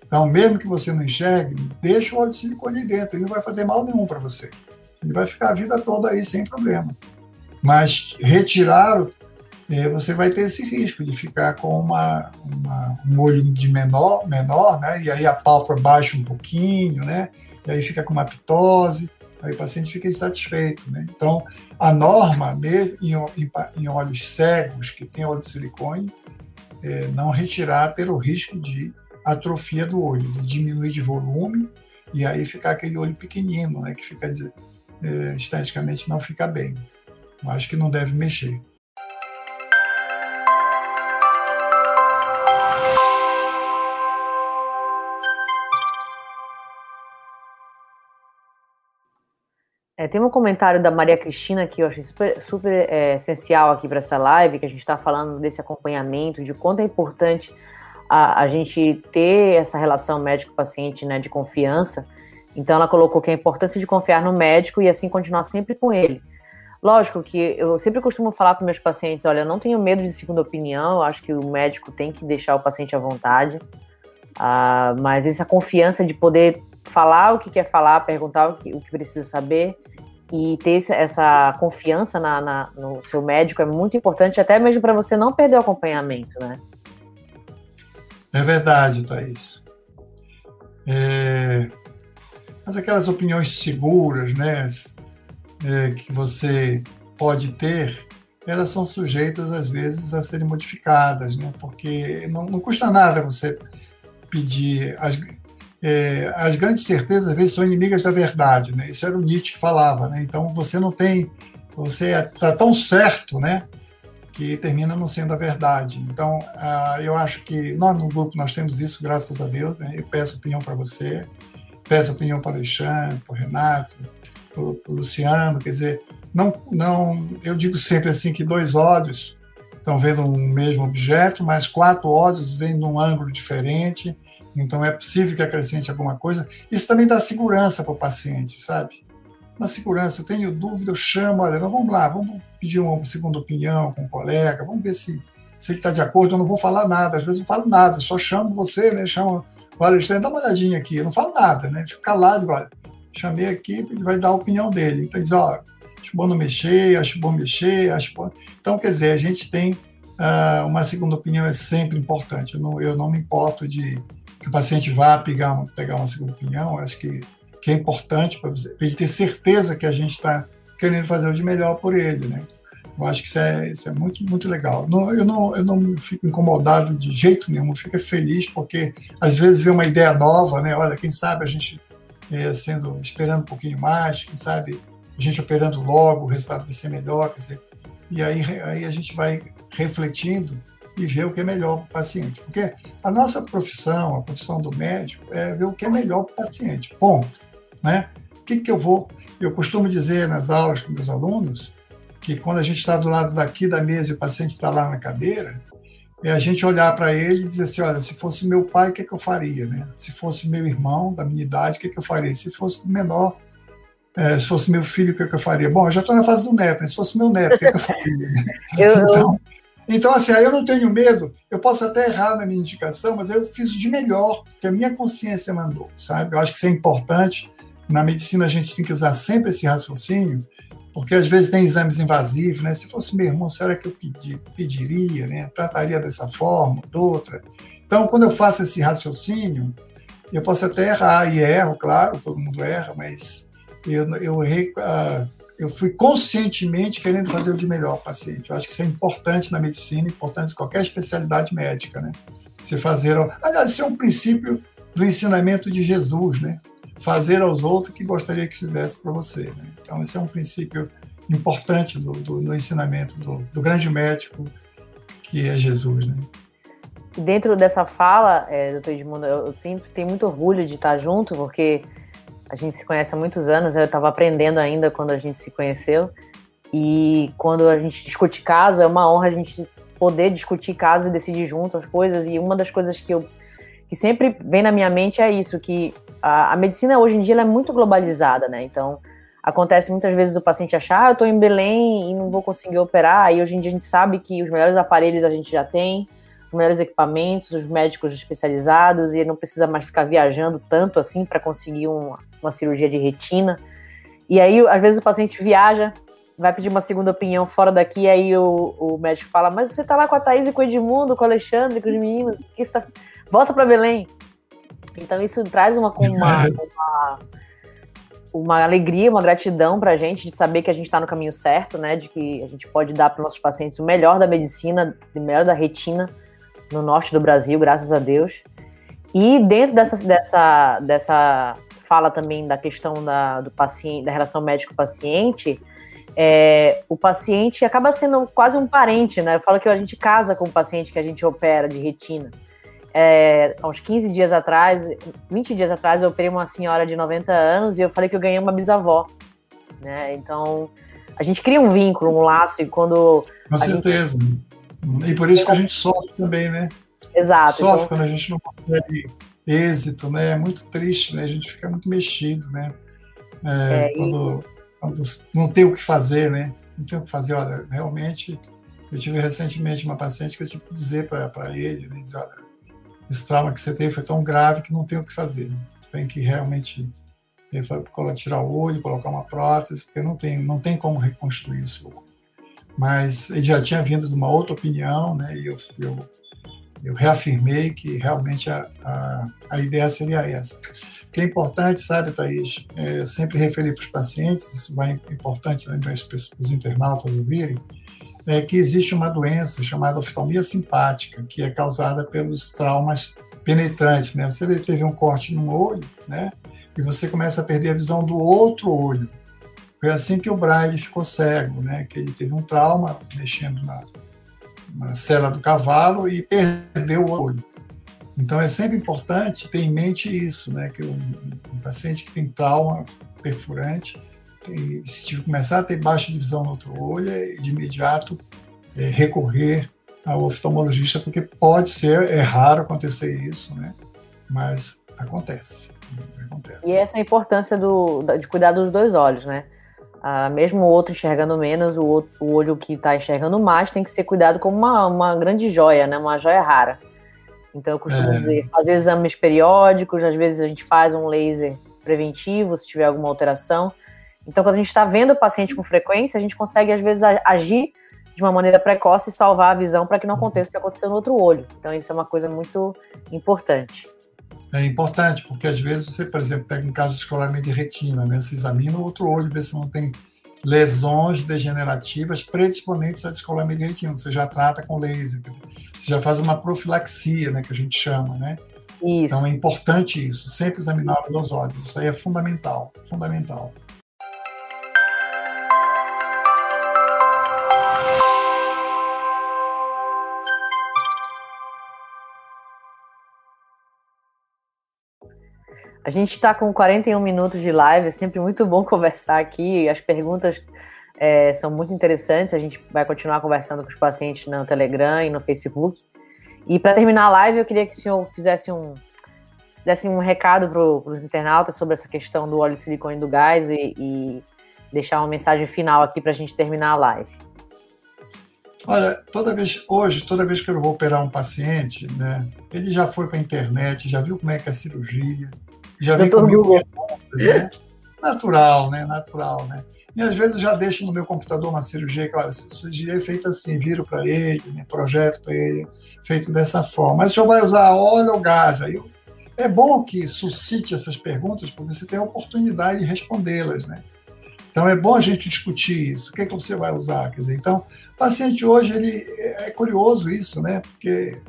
Então, mesmo que você não enxergue, deixa o óleo de silicone dentro, ele não vai fazer mal nenhum para você. Ele vai ficar a vida toda aí sem problema. Mas retirar, é, você vai ter esse risco de ficar com uma, uma, um olho de menor, menor, né? E aí a pálpebra baixa um pouquinho, né? E aí fica com uma pitose, aí o paciente fica insatisfeito, né? Então, a norma, mesmo em, em, em olhos cegos que tem óleo de silicone, é não retirar pelo risco de atrofia do olho, de diminuir de volume e aí ficar aquele olho pequenino, né, que fica é, esteticamente não fica bem. Acho que não deve mexer. É, tem um comentário da Maria Cristina que eu achei super, super é, essencial aqui para essa live, que a gente está falando desse acompanhamento, de quanto é importante a, a gente ter essa relação médico-paciente né, de confiança. Então, ela colocou que a importância de confiar no médico e assim continuar sempre com ele. Lógico que eu sempre costumo falar para meus pacientes: olha, eu não tenho medo de segunda opinião, eu acho que o médico tem que deixar o paciente à vontade, ah, mas essa confiança de poder falar o que quer falar, perguntar o que, o que precisa saber e ter essa confiança na, na, no seu médico é muito importante, até mesmo para você não perder o acompanhamento, né? É verdade, Thaís. É... Mas aquelas opiniões seguras, né, é, que você pode ter, elas são sujeitas, às vezes, a serem modificadas, né, porque não, não custa nada você pedir. As, é, as grandes certezas, às vezes, são inimigas da verdade, né? Isso era o Nietzsche que falava, né? Então, você não tem. Você está tão certo, né? que termina não sendo a verdade. Então, uh, eu acho que nós no grupo nós temos isso, graças a Deus. Né? Eu peço opinião para você, peço opinião para o Alexandre, para o Renato, para o Luciano. Quer dizer, não, não, eu digo sempre assim que dois olhos estão vendo um mesmo objeto, mas quatro olhos vêm num ângulo diferente. Então, é possível que acrescente alguma coisa. Isso também dá segurança para o paciente, sabe? Na segurança, eu tenho dúvida, eu chamo, olha, então vamos lá, vamos pedir uma segunda opinião com um colega, vamos ver se, se ele está de acordo. Eu não vou falar nada, às vezes não falo nada, só chamo você, né? Chamo o Alexandre, dá uma olhadinha aqui. Eu não falo nada, né? Fico calado, olha, chamei aqui, ele vai dar a opinião dele. Então, diz, ó, acho bom não mexer, acho bom mexer, acho bom. Então, quer dizer, a gente tem uh, uma segunda opinião, é sempre importante. Eu não, eu não me importo de que o paciente vá pegar, pegar uma segunda opinião, acho que, que é importante para ele ter certeza que a gente está querendo fazer o de melhor por ele, né? Eu acho que isso é, isso é muito, muito legal. Não, eu, não, eu não fico incomodado de jeito nenhum, fico feliz porque às vezes vê uma ideia nova, né? Olha, quem sabe a gente é, sendo esperando um pouquinho mais, quem sabe a gente operando logo, o resultado vai ser melhor, quer dizer, e aí, aí a gente vai refletindo e ver o que é melhor para o paciente. Porque a nossa profissão, a profissão do médico, é ver o que é melhor para o paciente. Ponto. Né? O que, que eu vou eu costumo dizer nas aulas com meus alunos que quando a gente está do lado daqui da mesa e o paciente está lá na cadeira, é a gente olhar para ele e dizer assim, olha, se fosse meu pai, o que, é que eu faria? Né? Se fosse meu irmão, da minha idade, o que, é que eu faria? Se fosse menor, é, se fosse meu filho, o que, é que eu faria? Bom, eu já estou na fase do neto, se fosse meu neto, o que, é que eu faria? [laughs] [laughs] então, então, assim, aí eu não tenho medo, eu posso até errar na minha indicação, mas eu fiz o de melhor que a minha consciência mandou, sabe? Eu acho que isso é importante na medicina a gente tem que usar sempre esse raciocínio, porque às vezes tem exames invasivos, né? Se fosse meu irmão, será que eu pedi, pediria, né? Trataria dessa forma, de outra. Então, quando eu faço esse raciocínio, eu posso até errar, e erro, claro, todo mundo erra, mas eu, eu, uh, eu fui conscientemente querendo fazer o de melhor ao paciente. Eu acho que isso é importante na medicina, importante em qualquer especialidade médica, né? Você fazer. Aliás, isso é um princípio do ensinamento de Jesus, né? Fazer aos outros o que gostaria que fizesse para você. Né? Então, esse é um princípio importante do, do, do ensinamento do, do, grande médico que é Jesus. Né? Dentro dessa fala, é, doutor Edmundo, eu, sempre tenho muito orgulho de estar junto, porque a gente se conhece há muitos anos, eu estava aprendendo ainda quando a gente se conheceu, e quando a gente discute caso, é uma honra a gente poder discutir caso e decidir junto as coisas, e uma das coisas que eu que sempre vem na minha mente é isso, que a, a medicina hoje em dia é muito globalizada, né? Então, acontece muitas vezes do paciente achar, ah, eu estou em Belém e não vou conseguir operar, e hoje em dia a gente sabe que os melhores aparelhos a gente já tem, melhores equipamentos, os médicos especializados, e não precisa mais ficar viajando tanto assim para conseguir uma, uma cirurgia de retina. E aí, às vezes, o paciente viaja, vai pedir uma segunda opinião fora daqui, aí o, o médico fala: Mas você tá lá com a Thaís e com o Edmundo, com o Alexandre, com os meninos, que está... volta para Belém. Então, isso traz uma, uma, uma uma alegria, uma gratidão para a gente de saber que a gente está no caminho certo, né? De que a gente pode dar para nossos pacientes o melhor da medicina, o melhor da retina no norte do Brasil, graças a Deus. E dentro dessa, dessa, dessa fala também da questão da, do paciente, da relação médico-paciente, é, o paciente acaba sendo quase um parente, né? Eu falo que a gente casa com o paciente que a gente opera de retina. É, há uns 15 dias atrás, 20 dias atrás, eu operei uma senhora de 90 anos e eu falei que eu ganhei uma bisavó. Né? Então, a gente cria um vínculo, um laço, e quando. Com certeza. Gente... E por isso que a gente sofre também, né? Exato. Sofre então... quando a gente não consegue êxito, né? É muito triste, né? A gente fica muito mexido, né? É, é, quando, e... quando não tem o que fazer, né? Não tem o que fazer. Olha, realmente, eu tive recentemente uma paciente que eu tive que dizer para ele, né? Dizer, olha, esse trauma que você teve foi tão grave que não tem o que fazer. Né? Tem que realmente tirar o olho, colocar uma prótese, porque não tem, não tem como reconstruir isso. Mas ele já tinha vindo de uma outra opinião, né? E eu, eu, eu reafirmei que realmente a, a, a ideia seria essa. O que é importante, sabe, Thaís? É, sempre referi para os pacientes, isso vai importante lembrar os internautas ouvirem, é que existe uma doença chamada oftalmia simpática, que é causada pelos traumas penetrantes. Né? Você teve um corte no olho, né? e você começa a perder a visão do outro olho. Foi assim que o Braille ficou cego, né? que ele teve um trauma mexendo na, na cela do cavalo e perdeu o olho. Então é sempre importante ter em mente isso, né? que um, um paciente que tem trauma perfurante se começar a ter baixa visão no outro olho, é de imediato é, recorrer ao oftalmologista, porque pode ser, é raro acontecer isso, né? mas acontece. acontece. E essa é a importância do, de cuidar dos dois olhos, né? Ah, mesmo o outro enxergando menos, o, outro, o olho que está enxergando mais tem que ser cuidado como uma, uma grande joia, né? Uma joia rara. Então eu costumo é. dizer, fazer exames periódicos, às vezes a gente faz um laser preventivo se tiver alguma alteração, então, quando a gente está vendo o paciente com frequência, a gente consegue, às vezes, agir de uma maneira precoce e salvar a visão para que não aconteça o que aconteceu no outro olho. Então, isso é uma coisa muito importante. É importante, porque às vezes você, por exemplo, pega um caso de escolamento de retina, né? Você examina o outro olho, vê se não tem lesões degenerativas predisponentes a descolamento de retina. Você já trata com laser, você já faz uma profilaxia, né, que a gente chama, né? Isso. Então é importante isso, sempre examinar os olhos. Isso aí é fundamental, fundamental. A gente está com 41 minutos de live, é sempre muito bom [laughs] conversar aqui. As perguntas é, são muito interessantes. A gente vai continuar conversando com os pacientes no Telegram e no Facebook. E para terminar a live, eu queria que o senhor fizesse um, desse um recado para os internautas sobre essa questão do óleo de silicone do gás e, e deixar uma mensagem final aqui para a gente terminar a live. Olha, toda vez hoje, toda vez que eu vou operar um paciente, né, ele já foi para a internet, já viu como é que é a cirurgia, já vem comigo né? natural, né? Natural, né? E às vezes eu já deixo no meu computador uma cirurgia, claro, essa cirurgia é feita assim, viro para ele, né? projeto para ele, feito dessa forma. Mas o senhor vai usar óleo ou gás? Aí eu, é bom que suscite essas perguntas, porque você tem a oportunidade de respondê-las, né? Então é bom a gente discutir isso. O que é que você vai usar? Quer dizer, então, o paciente hoje ele é curioso isso, né? Porque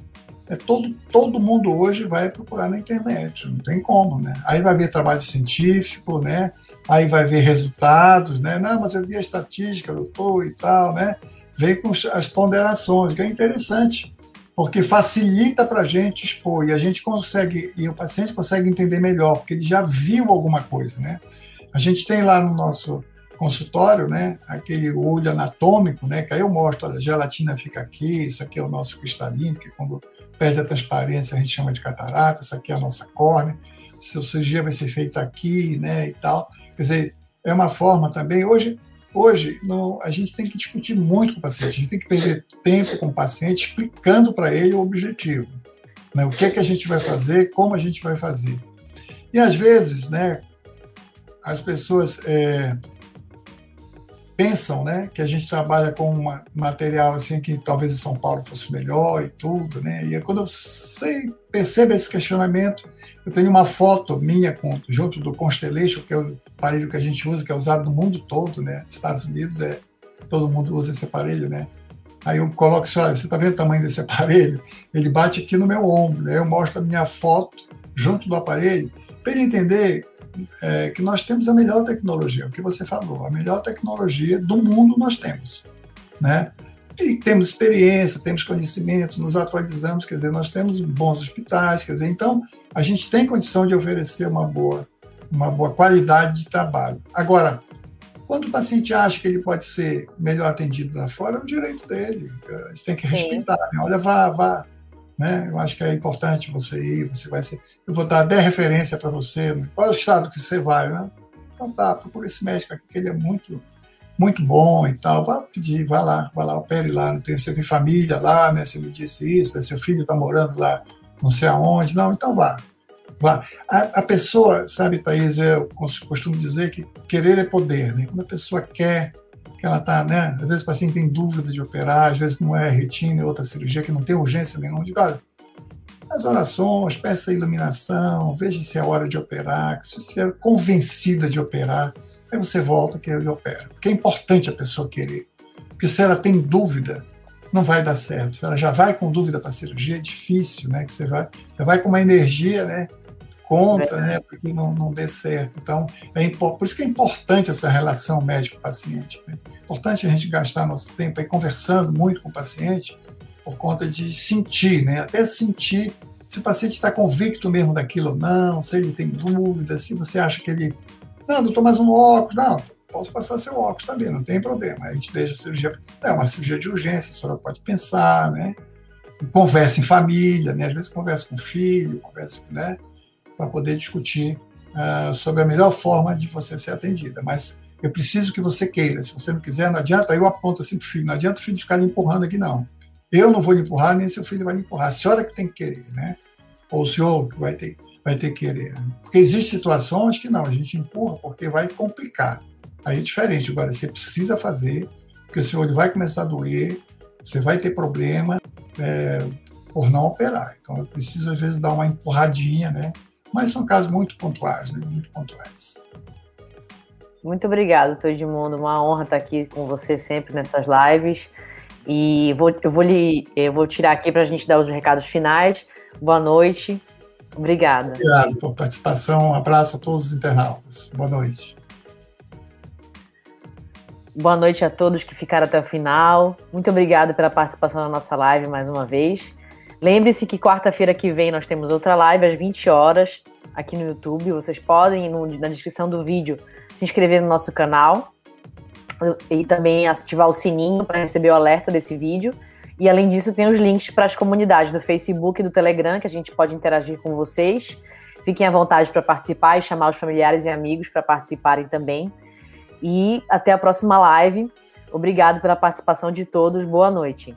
é todo, todo mundo hoje vai procurar na internet, não tem como, né? Aí vai ver trabalho científico, né? Aí vai ver resultados, né? Não, mas eu vi a estatística, doutor, e tal, né? Vem com as ponderações, que é interessante, porque facilita para a gente expor e a gente consegue, e o paciente consegue entender melhor, porque ele já viu alguma coisa, né? A gente tem lá no nosso consultório, né, aquele olho anatômico, né, que aí eu mostro, olha, a gelatina fica aqui, isso aqui é o nosso cristalino, que quando perde a transparência, a gente chama de catarata, essa aqui é a nossa córnea, seu cirurgia vai ser feita aqui, né, e tal. Quer dizer, é uma forma também, hoje, Hoje, não, a gente tem que discutir muito com o paciente, a gente tem que perder tempo com o paciente explicando para ele o objetivo. Né? O que é que a gente vai fazer, como a gente vai fazer. E às vezes, né, as pessoas é, pensam, né, que a gente trabalha com um material assim que talvez em São Paulo fosse melhor e tudo, né? E quando eu sei, percebo esse questionamento, eu tenho uma foto minha com, junto do Constellation, que é o aparelho que a gente usa, que é usado no mundo todo, né? Estados Unidos é todo mundo usa esse aparelho, né? Aí eu coloco assim, olha, você está vendo o tamanho desse [laughs] aparelho? Ele bate aqui no meu ombro, né? Eu mostro a minha foto junto do aparelho para ele entender é, que nós temos a melhor tecnologia, o que você falou, a melhor tecnologia do mundo nós temos, né? E temos experiência, temos conhecimento, nos atualizamos, quer dizer, nós temos bons hospitais, quer dizer, então a gente tem condição de oferecer uma boa, uma boa qualidade de trabalho. Agora, quando o paciente acha que ele pode ser melhor atendido lá fora, é um direito dele. A gente tem que respeitar. Né? Olha, vá, vá, né? Eu acho que é importante você ir, você vai ser. Eu vou dar 10 referências para você. Qual é o estado que você vai, né? Então tá, procura esse médico aqui, que ele é muito, muito bom e tal. Vá pedir, vá lá, vá lá, opere lá. Tem, você tem família lá, né? Você me disse isso, seu filho está morando lá, não sei aonde. Não, então vá. Vá. A, a pessoa, sabe, Thaís, eu costumo dizer que querer é poder, né? Quando a pessoa quer, que ela está, né? Às vezes o paciente tem dúvida de operar, às vezes não é retina, é outra cirurgia que não tem urgência nenhuma. Digo, olha, as orações, peça a iluminação, veja se é hora de operar, se você estiver convencida de operar, aí você volta que ele opera. Porque é importante a pessoa querer. Porque se ela tem dúvida, não vai dar certo. Se ela já vai com dúvida para a cirurgia, é difícil, né? Que você vai, já vai com uma energia, né? Contra, né? Porque não, não dê certo. Então, é por isso que é importante essa relação médico-paciente. Né? importante a gente gastar nosso tempo aí conversando muito com o paciente por conta de sentir, né? Até sentir se o paciente está convicto mesmo daquilo ou não, se ele tem dúvidas, se você acha que ele. Não, doutor, mais um óculos. Não, posso passar seu óculos também, não tem problema. A gente deixa a cirurgia. É uma cirurgia de urgência, a senhora pode pensar, né? Conversa em família, né? Às vezes conversa com o filho, conversa, né? Para poder discutir uh, sobre a melhor forma de você ser atendida. Mas eu preciso que você queira. Se você não quiser, não adianta. Aí eu aponto assim para o filho: não adianta o filho ficar lhe empurrando aqui, não. Eu não vou lhe empurrar, nem seu filho vai lhe empurrar. A senhora que tem que querer, né? Ou o senhor que vai ter, vai ter que querer. Porque existem situações que não, a gente empurra porque vai complicar. Aí é diferente. Agora, você precisa fazer, porque o seu olho vai começar a doer, você vai ter problema é, por não operar. Então, eu preciso, às vezes, dar uma empurradinha, né? Mas são casos muito pontuais, né? Muito pontuais. Muito obrigado, Mundo. Uma honra estar aqui com você sempre nessas lives. E vou, eu, vou lhe, eu vou tirar aqui para a gente dar os recados finais. Boa noite. Obrigada. Obrigado pela participação. Um abraço a todos os internautas. Boa noite. Boa noite a todos que ficaram até o final. Muito obrigado pela participação na nossa live mais uma vez. Lembre-se que quarta-feira que vem nós temos outra live às 20 horas aqui no YouTube. Vocês podem, no, na descrição do vídeo, se inscrever no nosso canal e também ativar o sininho para receber o alerta desse vídeo. E além disso, tem os links para as comunidades do Facebook e do Telegram, que a gente pode interagir com vocês. Fiquem à vontade para participar e chamar os familiares e amigos para participarem também. E até a próxima live. Obrigado pela participação de todos. Boa noite.